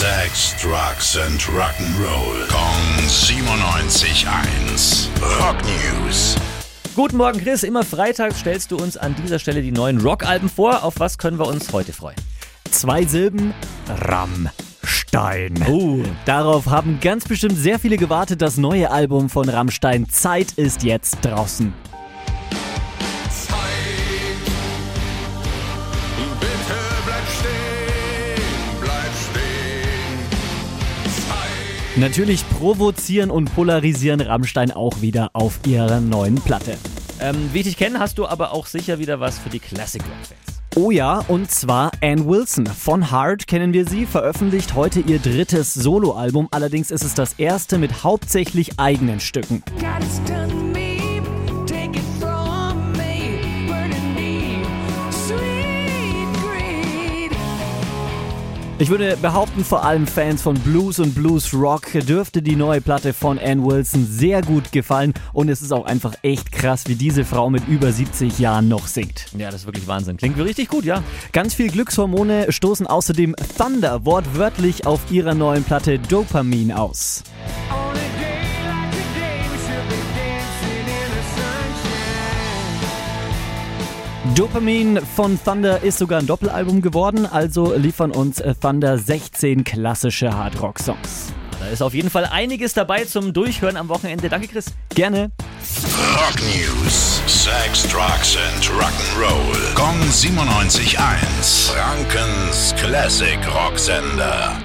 Sex, Drugs and Rock'n'Roll. Kong 97.1. Rock News. Guten Morgen, Chris. Immer freitags stellst du uns an dieser Stelle die neuen Rockalben vor. Auf was können wir uns heute freuen? Zwei Silben, Rammstein. Oh. Darauf haben ganz bestimmt sehr viele gewartet. Das neue Album von Rammstein Zeit ist jetzt draußen. Natürlich provozieren und polarisieren Rammstein auch wieder auf ihrer neuen Platte. Ähm, wie ich dich kenne, hast du aber auch sicher wieder was für die Classic Rock-Fans. Oh ja, und zwar Ann Wilson. Von Heart kennen wir sie, veröffentlicht heute ihr drittes Soloalbum. Allerdings ist es das erste mit hauptsächlich eigenen Stücken. God, it's Ich würde behaupten, vor allem Fans von Blues und Blues Rock dürfte die neue Platte von Ann Wilson sehr gut gefallen und es ist auch einfach echt krass, wie diese Frau mit über 70 Jahren noch singt. Ja, das ist wirklich Wahnsinn. Klingt richtig gut, ja. Ganz viel Glückshormone stoßen außerdem Thunder wortwörtlich auf ihrer neuen Platte Dopamin aus. Dopamin von Thunder ist sogar ein Doppelalbum geworden, also liefern uns Thunder 16 klassische Hardrock-Songs. Da ist auf jeden Fall einiges dabei zum Durchhören am Wochenende. Danke, Chris. Gerne. Rock News. Sex, Drugs and Rock'n'Roll. Kong 97.1. Frankens Classic Rocksender.